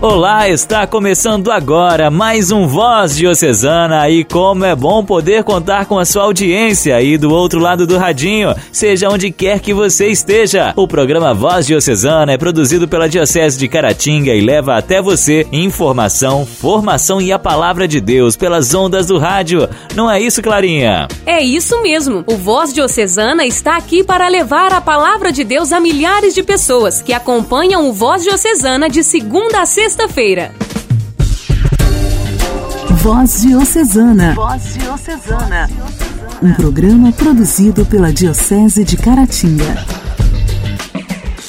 Olá, está começando agora mais um Voz Diocesana e como é bom poder contar com a sua audiência aí do outro lado do radinho, seja onde quer que você esteja. O programa Voz Diocesana é produzido pela Diocese de Caratinga e leva até você informação, formação e a palavra de Deus pelas ondas do rádio. Não é isso, Clarinha? É isso mesmo. O Voz Diocesana está aqui para levar a palavra de Deus a milhares de pessoas que acompanham o Voz Diocesana de segunda a sexta sexta-feira. Voz Diocesana. Voz Diocesana. Um programa produzido pela Diocese de Caratinga.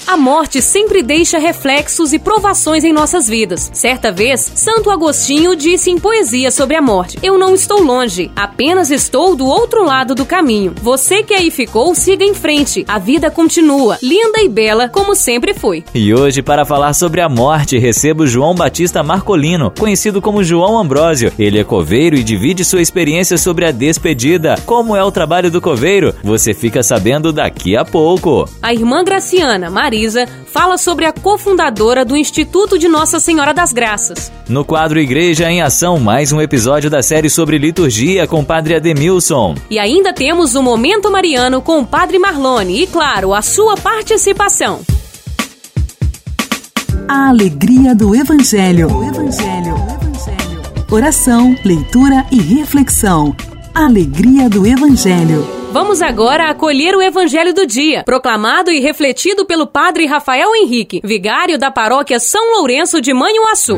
A morte sempre deixa reflexos e provações em nossas vidas. Certa vez, Santo Agostinho disse em poesia sobre a morte: Eu não estou longe, apenas estou do outro lado do caminho. Você que aí ficou, siga em frente. A vida continua, linda e bela, como sempre foi. E hoje, para falar sobre a morte, recebo João Batista Marcolino, conhecido como João Ambrósio. Ele é coveiro e divide sua experiência sobre a despedida. Como é o trabalho do coveiro? Você fica sabendo daqui a pouco. A irmã Graciana, Maria Marisa fala sobre a cofundadora do Instituto de Nossa Senhora das Graças. No quadro Igreja em Ação, mais um episódio da série sobre liturgia com o Padre Ademilson. E ainda temos o Momento Mariano com o Padre Marlone e, claro, a sua participação. A alegria do Evangelho. O Evangelho. O Evangelho. Oração, leitura e reflexão. Alegria do Evangelho. Vamos agora acolher o Evangelho do Dia, proclamado e refletido pelo Padre Rafael Henrique, vigário da paróquia São Lourenço de Manhuaçu.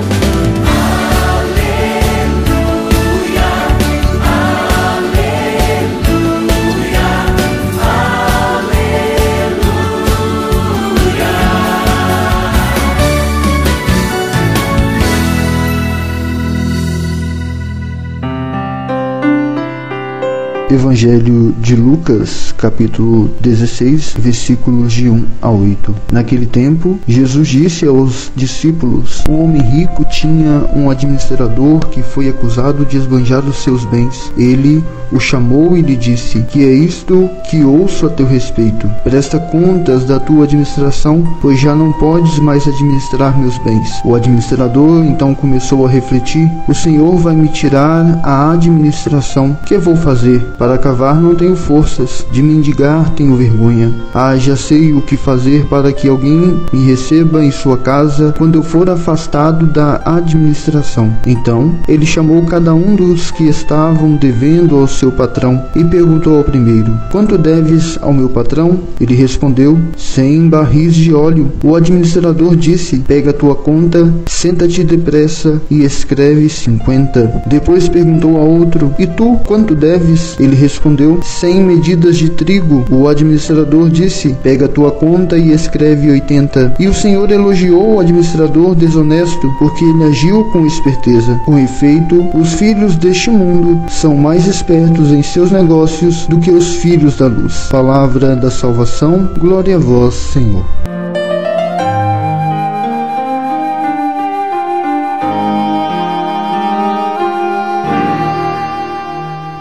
Evangelho de Lucas, capítulo 16, versículos de 1 a 8. Naquele tempo, Jesus disse aos discípulos: Um homem rico tinha um administrador que foi acusado de esbanjar os seus bens. Ele o chamou e lhe disse: Que é isto que ouço a teu respeito? Presta contas da tua administração, pois já não podes mais administrar meus bens. O administrador então começou a refletir: O Senhor vai me tirar a administração. Que vou fazer? Para cavar não tenho forças, de mendigar tenho vergonha. Ah, já sei o que fazer para que alguém me receba em sua casa quando eu for afastado da administração. Então ele chamou cada um dos que estavam devendo ao seu patrão e perguntou ao primeiro: Quanto deves ao meu patrão? Ele respondeu: Cem barris de óleo. O administrador disse: Pega tua conta, senta-te depressa e escreve cinquenta. Depois perguntou a outro: E tu quanto deves? Ele ele respondeu: Cem medidas de trigo. O administrador disse: Pega tua conta e escreve oitenta. E o Senhor elogiou o administrador desonesto, porque ele agiu com esperteza. Com efeito, os filhos deste mundo são mais espertos em seus negócios do que os filhos da luz. Palavra da salvação, glória a vós, Senhor.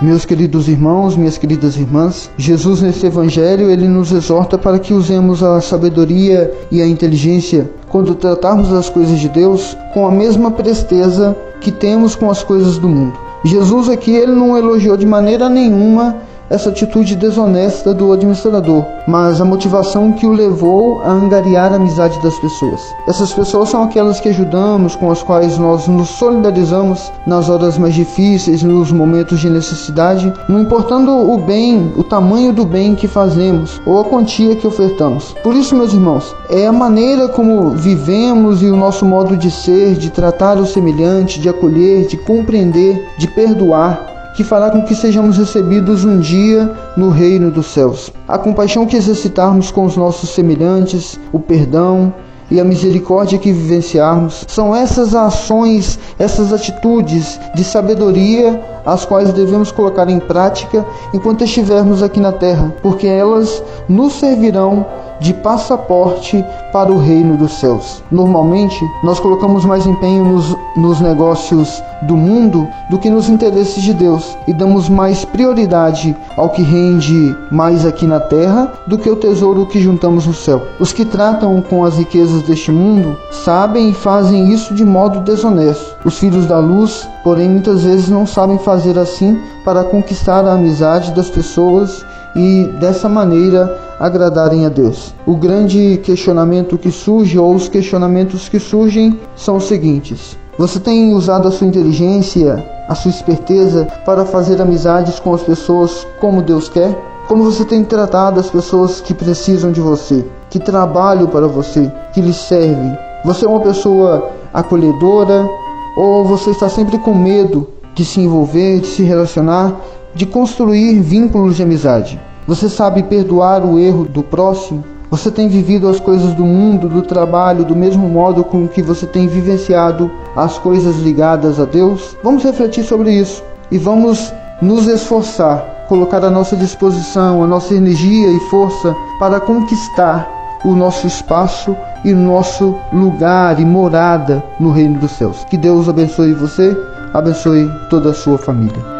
Meus queridos irmãos, minhas queridas irmãs, Jesus nesse evangelho ele nos exorta para que usemos a sabedoria e a inteligência quando tratarmos as coisas de Deus com a mesma presteza que temos com as coisas do mundo. Jesus aqui ele não elogiou de maneira nenhuma essa atitude desonesta do administrador, mas a motivação que o levou a angariar a amizade das pessoas. Essas pessoas são aquelas que ajudamos, com as quais nós nos solidarizamos nas horas mais difíceis, nos momentos de necessidade, não importando o bem, o tamanho do bem que fazemos ou a quantia que ofertamos. Por isso, meus irmãos, é a maneira como vivemos e o nosso modo de ser, de tratar o semelhante, de acolher, de compreender, de perdoar que fará com que sejamos recebidos um dia no reino dos céus. A compaixão que exercitarmos com os nossos semelhantes, o perdão e a misericórdia que vivenciarmos, são essas ações, essas atitudes de sabedoria as quais devemos colocar em prática enquanto estivermos aqui na terra, porque elas nos servirão de passaporte para o reino dos céus. Normalmente, nós colocamos mais empenho nos, nos negócios do mundo do que nos interesses de Deus e damos mais prioridade ao que rende mais aqui na terra do que o tesouro que juntamos no céu. Os que tratam com as riquezas deste mundo sabem e fazem isso de modo desonesto. Os filhos da luz, porém, muitas vezes não sabem fazer assim para conquistar a amizade das pessoas e dessa maneira agradarem a Deus. O grande questionamento que surge ou os questionamentos que surgem são os seguintes: você tem usado a sua inteligência, a sua esperteza para fazer amizades com as pessoas como Deus quer? Como você tem tratado as pessoas que precisam de você, que trabalham para você, que lhe servem? Você é uma pessoa acolhedora ou você está sempre com medo de se envolver, de se relacionar, de construir vínculos de amizade? Você sabe perdoar o erro do próximo? Você tem vivido as coisas do mundo, do trabalho, do mesmo modo com que você tem vivenciado as coisas ligadas a Deus? Vamos refletir sobre isso e vamos nos esforçar, colocar à nossa disposição a nossa energia e força para conquistar o nosso espaço e nosso lugar e morada no reino dos céus. Que Deus abençoe você, abençoe toda a sua família.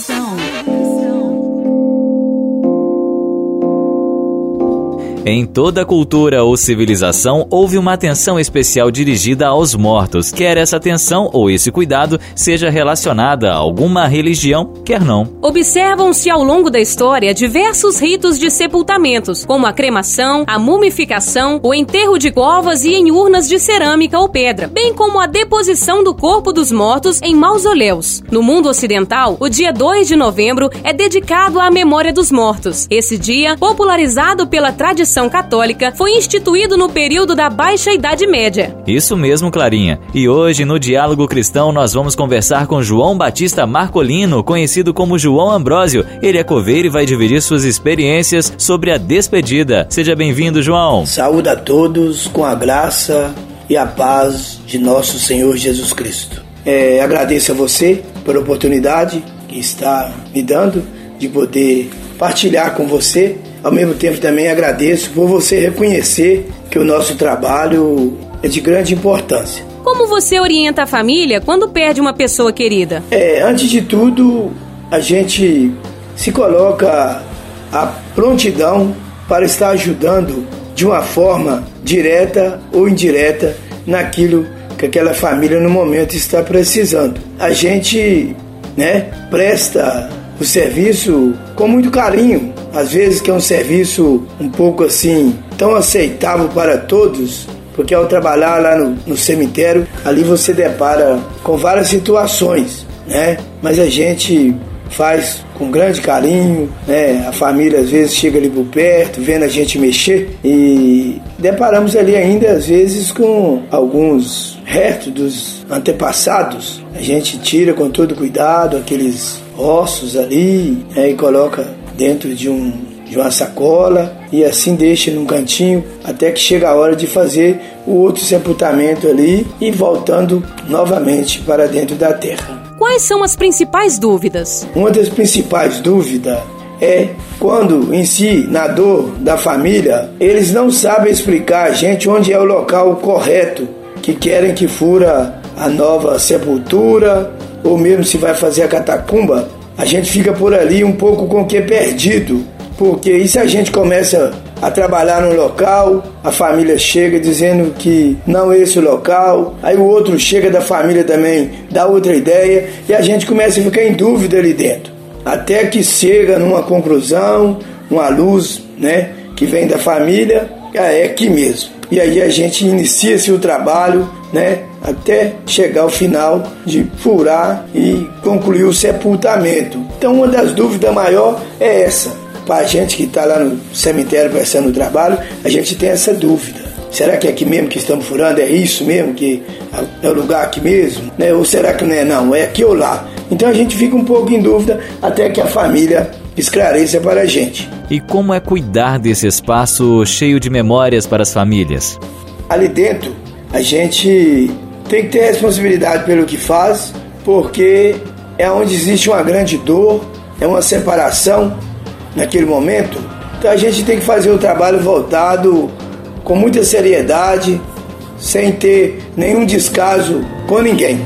Em toda cultura ou civilização, houve uma atenção especial dirigida aos mortos, quer essa atenção ou esse cuidado seja relacionada a alguma religião, quer não. Observam-se ao longo da história diversos ritos de sepultamentos, como a cremação, a mumificação, o enterro de covas e em urnas de cerâmica ou pedra, bem como a deposição do corpo dos mortos em mausoléus. No mundo ocidental, o dia 2 de novembro é dedicado à memória dos mortos. Esse dia, popularizado pela tradição tradição católica foi instituído no período da Baixa Idade Média. Isso mesmo, Clarinha. E hoje, no Diálogo Cristão, nós vamos conversar com João Batista Marcolino, conhecido como João Ambrósio. Ele é coveiro e vai dividir suas experiências sobre a despedida. Seja bem-vindo, João. Saúde a todos com a graça e a paz de nosso Senhor Jesus Cristo. É, agradeço a você pela oportunidade que está me dando de poder partilhar com você ao mesmo tempo também agradeço por você reconhecer que o nosso trabalho é de grande importância. Como você orienta a família quando perde uma pessoa querida? É, antes de tudo, a gente se coloca à prontidão para estar ajudando de uma forma direta ou indireta naquilo que aquela família no momento está precisando. A gente, né, presta o serviço com muito carinho, às vezes que é um serviço um pouco assim tão aceitável para todos, porque ao trabalhar lá no, no cemitério, ali você depara com várias situações, né? Mas a gente faz com grande carinho, né? A família às vezes chega ali por perto, vendo a gente mexer e deparamos ali ainda às vezes com alguns restos dos antepassados. A gente tira com todo cuidado aqueles ossos ali né, e coloca dentro de, um, de uma sacola e assim deixa num cantinho até que chega a hora de fazer o outro sepultamento ali e voltando novamente para dentro da terra. Quais são as principais dúvidas? Uma das principais dúvidas é quando em si, na dor da família, eles não sabem explicar a gente onde é o local correto que querem que fura a nova sepultura ou mesmo se vai fazer a catacumba, a gente fica por ali um pouco com o que é perdido. Porque e se a gente começa a trabalhar no local, a família chega dizendo que não é esse o local, aí o outro chega da família também, dá outra ideia, e a gente começa a ficar em dúvida ali dentro. Até que chega numa conclusão, uma luz, né, que vem da família, é aqui mesmo. E aí a gente inicia-se o trabalho, né, até chegar ao final de furar e concluir o sepultamento. Então, uma das dúvidas maior é essa. Para a gente que está lá no cemitério prestando o trabalho, a gente tem essa dúvida. Será que é aqui mesmo que estamos furando? É isso mesmo que é o lugar aqui mesmo? Né? Ou será que não é não? É aqui ou lá? Então a gente fica um pouco em dúvida até que a família esclareça para a gente. E como é cuidar desse espaço cheio de memórias para as famílias? Ali dentro a gente tem que ter responsabilidade pelo que faz, porque é onde existe uma grande dor, é uma separação naquele momento. Então a gente tem que fazer o trabalho voltado com muita seriedade, sem ter nenhum descaso com ninguém.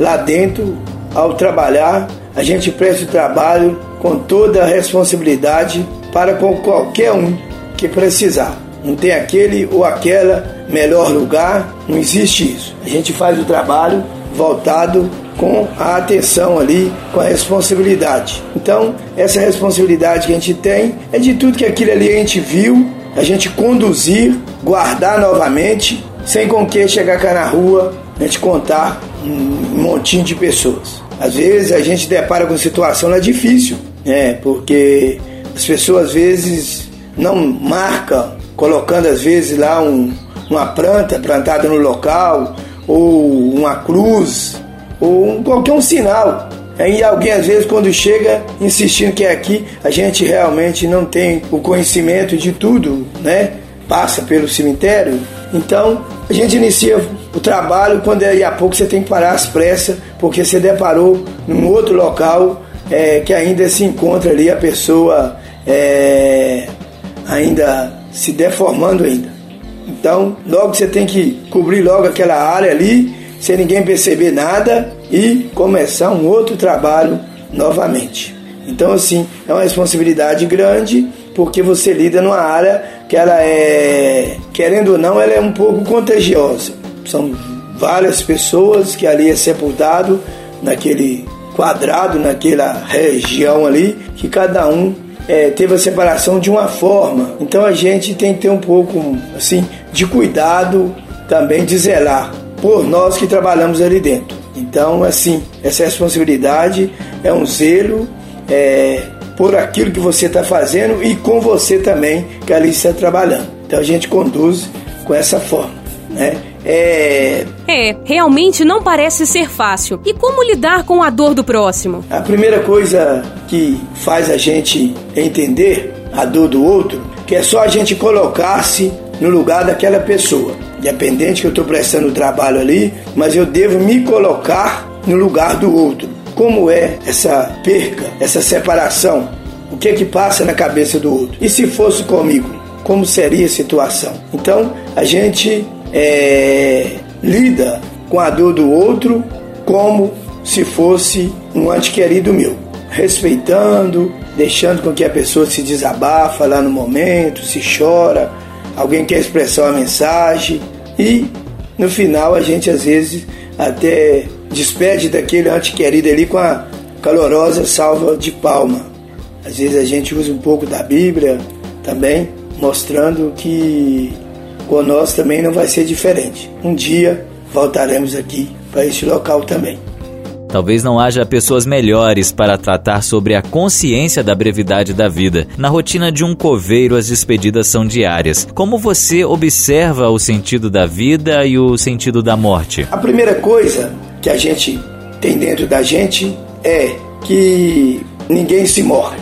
Lá dentro, ao trabalhar, a gente presta o trabalho com toda a responsabilidade para com qualquer um que precisar. Não tem aquele ou aquela melhor lugar, não existe isso. A gente faz o trabalho voltado com a atenção ali, com a responsabilidade. Então, essa responsabilidade que a gente tem é de tudo que aquilo ali a gente viu, a gente conduzir, guardar novamente, sem com que chegar cá na rua, a gente contar um montinho de pessoas. Às vezes a gente depara com situação lá difícil, né? Porque as pessoas às vezes não marcam, colocando às vezes lá um, uma planta plantada no local, ou uma cruz, ou um, qualquer um sinal. E alguém às vezes quando chega insistindo que é aqui, a gente realmente não tem o conhecimento de tudo, né? Passa pelo cemitério. Então a gente inicia o trabalho quando daqui a pouco você tem que parar às pressas, porque você deparou num outro local é, que ainda se encontra ali a pessoa é, ainda se deformando ainda. Então, logo você tem que cobrir logo aquela área ali, sem ninguém perceber nada e começar um outro trabalho novamente. Então, assim, é uma responsabilidade grande porque você lida numa área que ela é, querendo ou não, ela é um pouco contagiosa. São várias pessoas que ali é sepultado naquele quadrado, naquela região ali, que cada um é, teve a separação de uma forma. Então a gente tem que ter um pouco assim de cuidado também de zelar por nós que trabalhamos ali dentro. Então assim essa responsabilidade é um zelo é, por aquilo que você está fazendo e com você também que ali está trabalhando. Então a gente conduz com essa forma, né? É... é, realmente não parece ser fácil. E como lidar com a dor do próximo? A primeira coisa que faz a gente entender a dor do outro, que é só a gente colocar-se no lugar daquela pessoa. Independente que eu estou prestando o trabalho ali, mas eu devo me colocar no lugar do outro. Como é essa perca, essa separação? O que é que passa na cabeça do outro? E se fosse comigo? Como seria a situação? Então, a gente é, lida com a dor do outro como se fosse um antequerido meu, respeitando, deixando com que a pessoa se desabafa lá no momento, se chora, alguém quer expressar uma mensagem e no final a gente às vezes até despede daquele antequerido ali com a calorosa salva de palma. Às vezes a gente usa um pouco da Bíblia também, mostrando que com nós também não vai ser diferente. Um dia voltaremos aqui para este local também. Talvez não haja pessoas melhores para tratar sobre a consciência da brevidade da vida. Na rotina de um coveiro, as despedidas são diárias. Como você observa o sentido da vida e o sentido da morte? A primeira coisa que a gente tem dentro da gente é que ninguém se morre.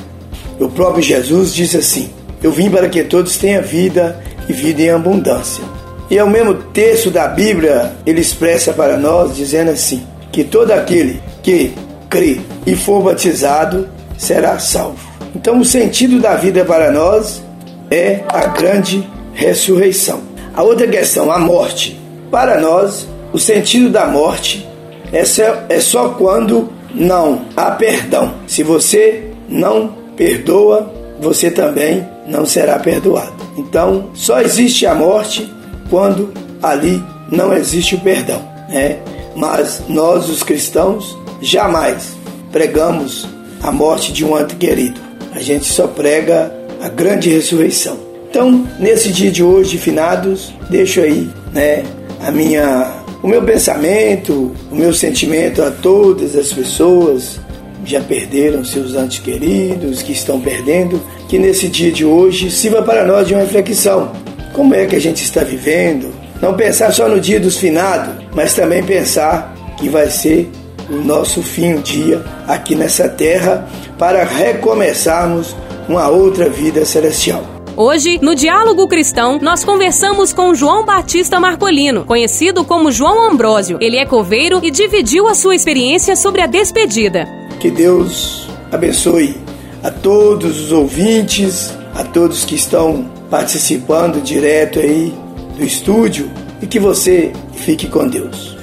O próprio Jesus diz assim: Eu vim para que todos tenham vida e vida em abundância. E é o mesmo texto da Bíblia, ele expressa para nós dizendo assim: que todo aquele que crê e for batizado será salvo. Então, o sentido da vida para nós é a grande ressurreição. A outra questão, a morte. Para nós, o sentido da morte é só, é só quando não há perdão. Se você não perdoa, você também não será perdoado. Então, só existe a morte quando ali não existe o perdão, né? Mas nós, os cristãos, jamais pregamos a morte de um ante querido. A gente só prega a grande ressurreição. Então, nesse dia de hoje, finados, deixo aí, né, a minha o meu pensamento, o meu sentimento a todas as pessoas já perderam seus antes queridos, que estão perdendo, que nesse dia de hoje sirva para nós de uma reflexão. Como é que a gente está vivendo? Não pensar só no dia dos finados, mas também pensar que vai ser o nosso fim um dia aqui nessa terra para recomeçarmos uma outra vida celestial. Hoje, no Diálogo Cristão, nós conversamos com João Batista Marcolino, conhecido como João Ambrósio. Ele é coveiro e dividiu a sua experiência sobre a despedida. Que Deus abençoe a todos os ouvintes, a todos que estão participando direto aí do estúdio e que você fique com Deus.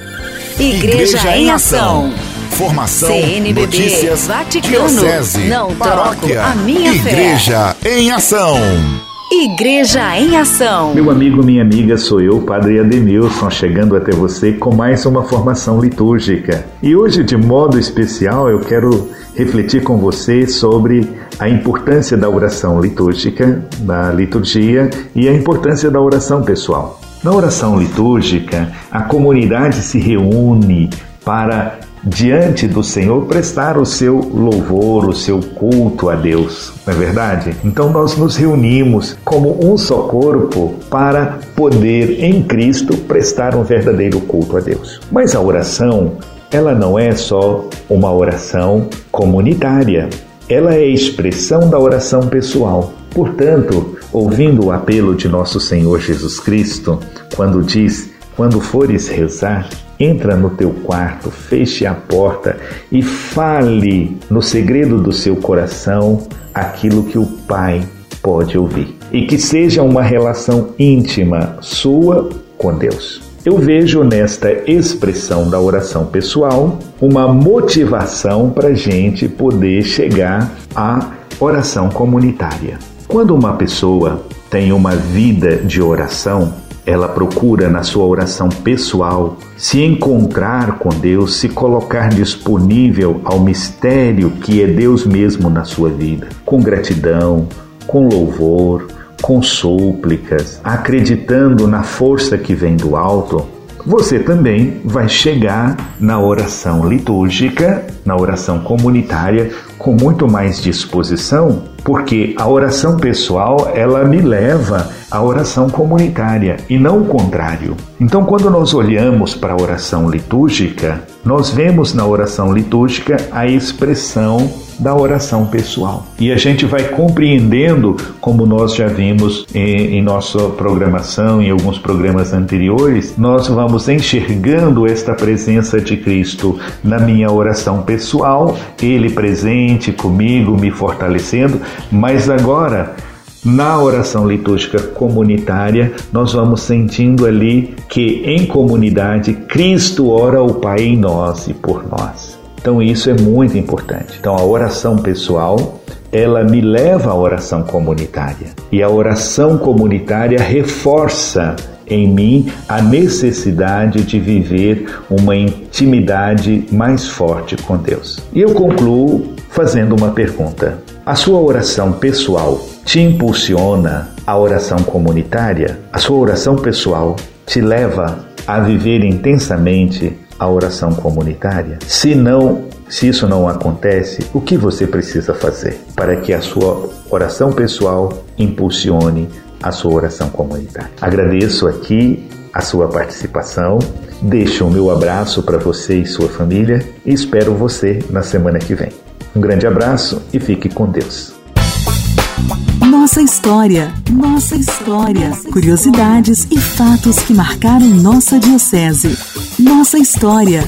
Igreja, Igreja em Ação. Formação, CNBB, notícias, Vaticano, diocese, não paróquia, a minha Igreja fé. em Ação. Igreja em Ação. Meu amigo, minha amiga, sou eu, Padre Ademilson, chegando até você com mais uma formação litúrgica. E hoje, de modo especial, eu quero refletir com você sobre a importância da oração litúrgica, da liturgia e a importância da oração pessoal. Na oração litúrgica, a comunidade se reúne para diante do Senhor prestar o seu louvor, o seu culto a Deus, não é verdade? Então nós nos reunimos como um só corpo para poder em Cristo prestar um verdadeiro culto a Deus. Mas a oração, ela não é só uma oração comunitária, ela é expressão da oração pessoal. Portanto, ouvindo o apelo de nosso Senhor Jesus Cristo, quando diz: Quando fores rezar, Entra no teu quarto, feche a porta e fale no segredo do seu coração aquilo que o Pai pode ouvir. E que seja uma relação íntima sua com Deus. Eu vejo nesta expressão da oração pessoal uma motivação para a gente poder chegar à oração comunitária. Quando uma pessoa tem uma vida de oração, ela procura na sua oração pessoal se encontrar com Deus, se colocar disponível ao mistério que é Deus mesmo na sua vida, com gratidão, com louvor, com súplicas, acreditando na força que vem do alto. Você também vai chegar na oração litúrgica, na oração comunitária, com muito mais disposição, porque a oração pessoal ela me leva à oração comunitária e não o contrário. Então, quando nós olhamos para a oração litúrgica, nós vemos na oração litúrgica a expressão da oração pessoal. E a gente vai compreendendo, como nós já vimos em, em nossa programação, em alguns programas anteriores, nós vamos enxergando esta presença de Cristo na minha oração pessoal, Ele presente comigo, me fortalecendo, mas agora na oração litúrgica comunitária, nós vamos sentindo ali que em comunidade Cristo ora o Pai em nós e por nós. Então isso é muito importante. Então a oração pessoal, ela me leva à oração comunitária. E a oração comunitária reforça em mim a necessidade de viver uma intimidade mais forte com Deus. E eu concluo fazendo uma pergunta. A sua oração pessoal te impulsiona à oração comunitária? A sua oração pessoal te leva a viver intensamente a oração comunitária? Se não, se isso não acontece, o que você precisa fazer para que a sua oração pessoal impulsione a sua oração comunitária? Agradeço aqui a sua participação. Deixo o meu abraço para você e sua família e espero você na semana que vem. Um grande abraço e fique com Deus. Nossa história, nossa história. Curiosidades e fatos que marcaram nossa Diocese. Nossa história.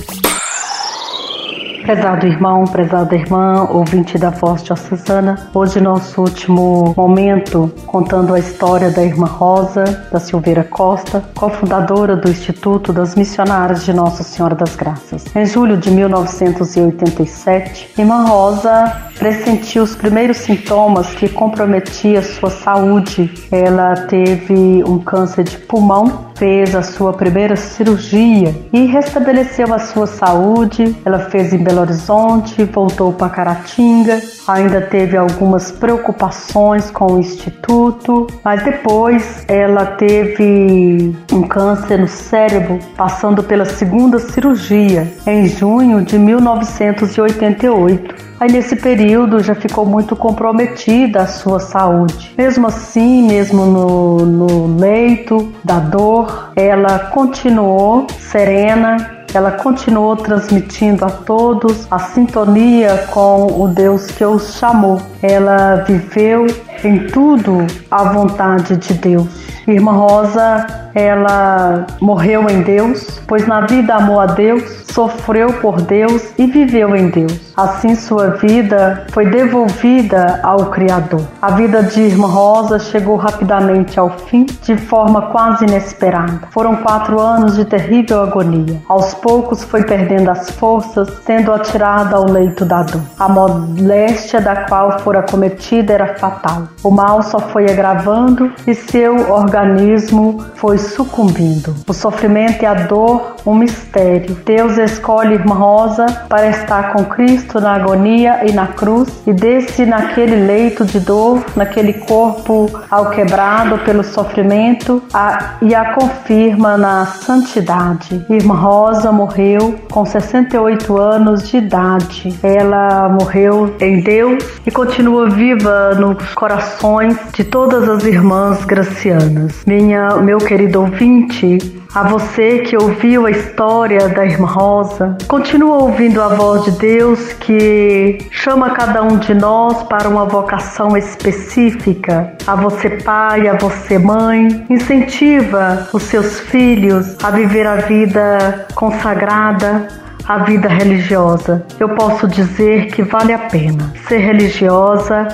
Prezado irmão, prezada irmã, ouvinte da Voz Diocesana, hoje nosso último momento contando a história da irmã Rosa da Silveira Costa, cofundadora do Instituto das Missionárias de Nossa Senhora das Graças. Em julho de 1987, irmã Rosa pressentiu os primeiros sintomas que comprometiam sua saúde. Ela teve um câncer de pulmão fez a sua primeira cirurgia e restabeleceu a sua saúde. Ela fez em Belo Horizonte, voltou para Caratinga, ainda teve algumas preocupações com o instituto, mas depois ela teve um câncer no cérebro, passando pela segunda cirurgia em junho de 1988. Aí nesse período já ficou muito comprometida a sua saúde. Mesmo assim, mesmo no, no leito da dor, ela continuou serena, ela continuou transmitindo a todos a sintonia com o Deus que os chamou. Ela viveu em tudo a vontade de Deus. Irmã Rosa, ela morreu em Deus, pois na vida amou a Deus, sofreu por Deus e viveu em Deus. Assim sua vida foi devolvida ao Criador. A vida de Irmã Rosa chegou rapidamente ao fim, de forma quase inesperada. Foram quatro anos de terrível agonia. Aos poucos foi perdendo as forças, sendo atirada ao leito da dor. A moléstia da qual fora cometida era fatal. O mal só foi agravando e seu organismo foi sucumbindo. O sofrimento e a dor, um mistério. Deus escolhe Irmã Rosa para estar com Cristo na agonia e na cruz e desce naquele leito de dor, naquele corpo alquebrado pelo sofrimento a, e a confirma na santidade. Irmã Rosa morreu com 68 anos de idade. Ela morreu em Deus e continua viva nos corações de todas as irmãs gracianas. Minha, meu querido ouvinte, a você que ouviu a história da irmã Rosa, continua ouvindo a voz de Deus que chama cada um de nós para uma vocação específica. A você pai, a você mãe, incentiva os seus filhos a viver a vida consagrada, a vida religiosa. Eu posso dizer que vale a pena. Ser religiosa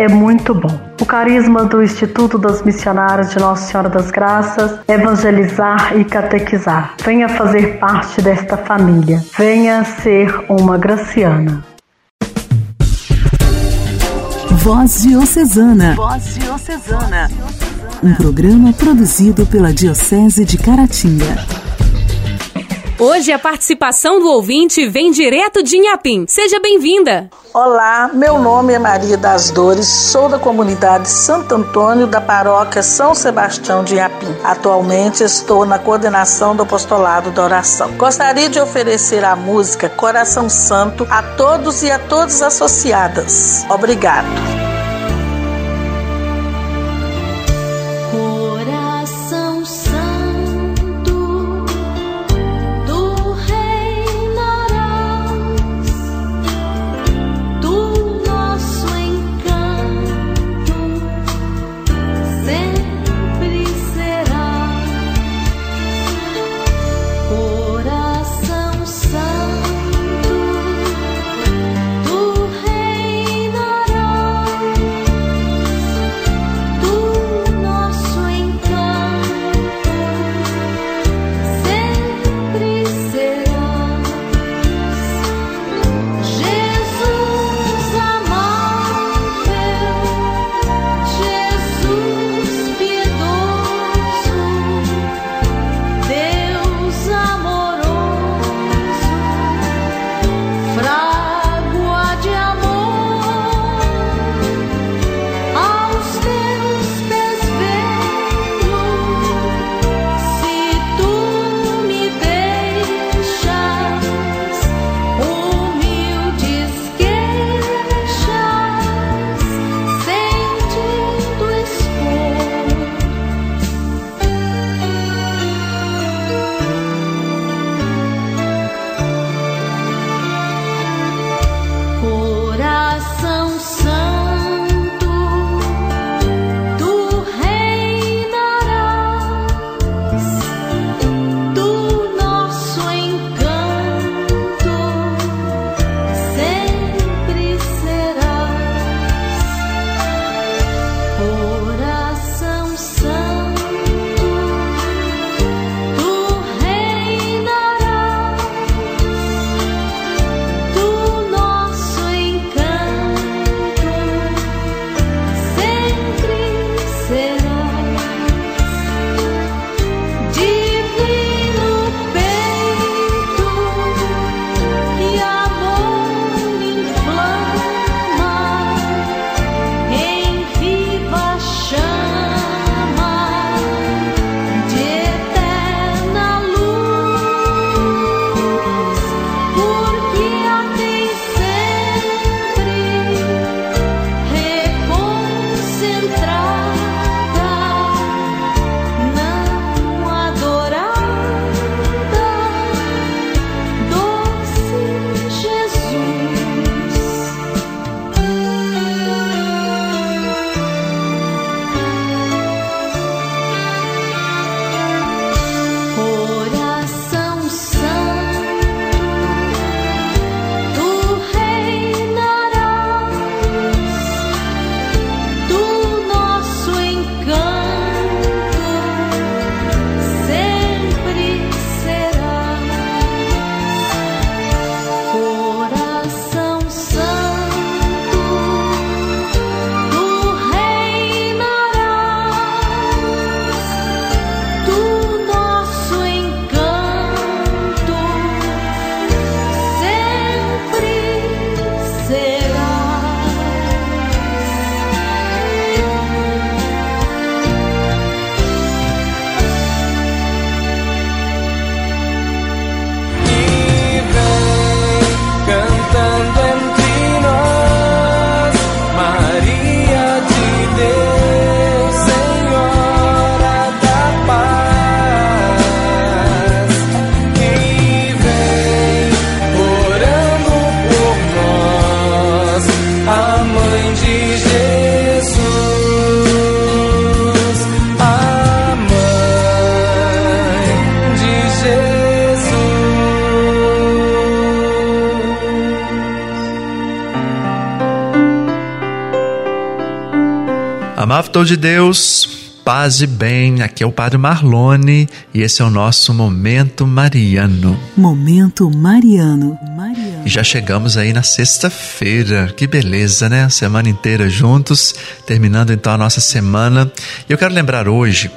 é muito bom. O carisma do Instituto das Missionárias de Nossa Senhora das Graças é evangelizar e catequizar. Venha fazer parte desta família. Venha ser uma graciana. Voz Diocesana. Voz Diocesana. Um programa produzido pela Diocese de Caratinga. Hoje a participação do ouvinte vem direto de Inhapim. Seja bem-vinda! Olá, meu nome é Maria das Dores, sou da comunidade Santo Antônio da paróquia São Sebastião de Inhapim. Atualmente estou na coordenação do apostolado da oração. Gostaria de oferecer a música Coração Santo a todos e a todas associadas. Obrigado. Povo de Deus, paz e bem. Aqui é o Padre Marlone e esse é o nosso Momento Mariano. Momento Mariano. Mariano. E já chegamos aí na sexta-feira. Que beleza, né? Semana inteira juntos, terminando então a nossa semana. E eu quero lembrar hoje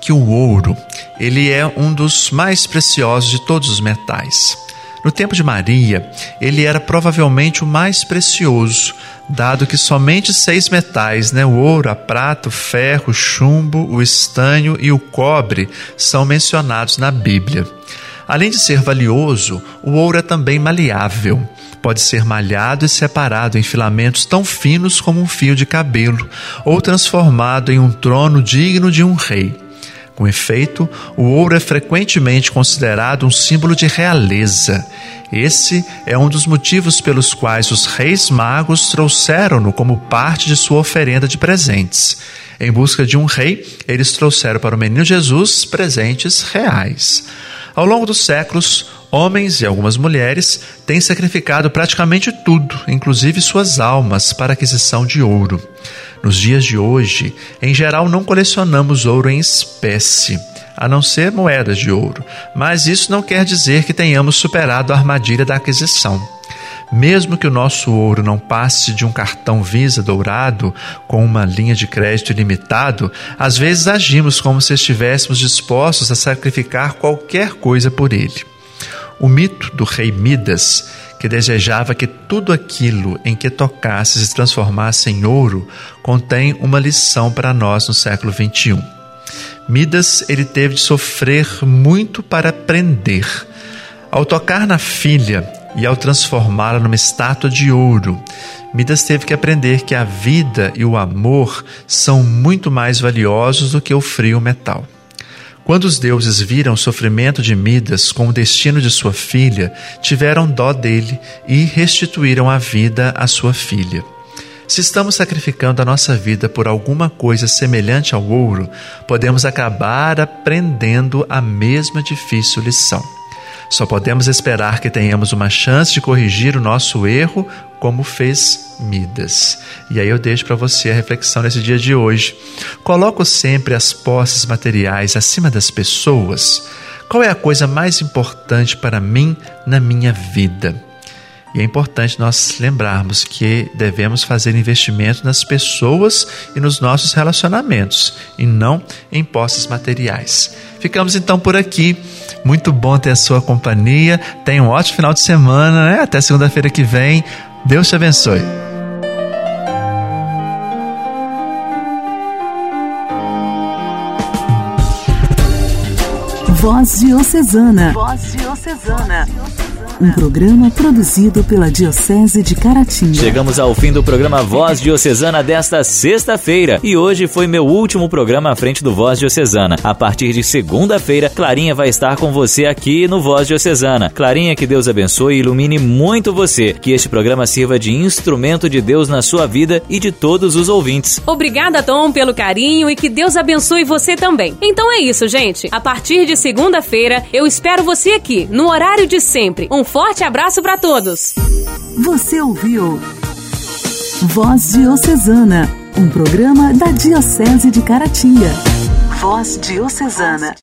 que o ouro, ele é um dos mais preciosos de todos os metais. No tempo de Maria, ele era provavelmente o mais precioso, dado que somente seis metais, né, o ouro, a prata, o ferro, o chumbo, o estanho e o cobre, são mencionados na Bíblia. Além de ser valioso, o ouro é também maleável. Pode ser malhado e separado em filamentos tão finos como um fio de cabelo, ou transformado em um trono digno de um rei. Com efeito, o ouro é frequentemente considerado um símbolo de realeza. Esse é um dos motivos pelos quais os reis magos trouxeram-no como parte de sua oferenda de presentes. Em busca de um rei, eles trouxeram para o menino Jesus presentes reais. Ao longo dos séculos, homens e algumas mulheres têm sacrificado praticamente tudo, inclusive suas almas, para a aquisição de ouro. Nos dias de hoje, em geral, não colecionamos ouro em espécie, a não ser moedas de ouro, mas isso não quer dizer que tenhamos superado a armadilha da aquisição. Mesmo que o nosso ouro não passe de um cartão Visa dourado com uma linha de crédito ilimitado, às vezes agimos como se estivéssemos dispostos a sacrificar qualquer coisa por ele. O mito do rei Midas que desejava que tudo aquilo em que tocasse se transformasse em ouro, contém uma lição para nós no século XXI. Midas ele teve de sofrer muito para aprender. Ao tocar na filha e ao transformá-la numa estátua de ouro, Midas teve que aprender que a vida e o amor são muito mais valiosos do que o frio metal. Quando os deuses viram o sofrimento de Midas com o destino de sua filha, tiveram dó dele e restituíram a vida à sua filha. Se estamos sacrificando a nossa vida por alguma coisa semelhante ao ouro, podemos acabar aprendendo a mesma difícil lição. Só podemos esperar que tenhamos uma chance de corrigir o nosso erro, como fez Midas. E aí eu deixo para você a reflexão nesse dia de hoje. Coloco sempre as posses materiais acima das pessoas. Qual é a coisa mais importante para mim na minha vida? E é importante nós lembrarmos que devemos fazer investimento nas pessoas e nos nossos relacionamentos, e não em posses materiais. Ficamos então por aqui. Muito bom ter a sua companhia. Tenha um ótimo final de semana, né? Até segunda-feira que vem. Deus te abençoe. Voz Diocesana. Voz Diocesana. Um programa produzido pela Diocese de Caratinga. Chegamos ao fim do programa Voz Diocesana desta sexta-feira e hoje foi meu último programa à frente do Voz Diocesana. A partir de segunda-feira, Clarinha vai estar com você aqui no Voz Diocesana. Clarinha, que Deus abençoe e ilumine muito você. Que este programa sirva de instrumento de Deus na sua vida e de todos os ouvintes. Obrigada, Tom, pelo carinho e que Deus abençoe você também. Então é isso, gente. A partir de segunda-feira, eu espero você aqui, no horário de sempre. Um forte abraço para todos. Você ouviu Voz Diocesana, um programa da Diocese de Caratinga. Voz Diocesana.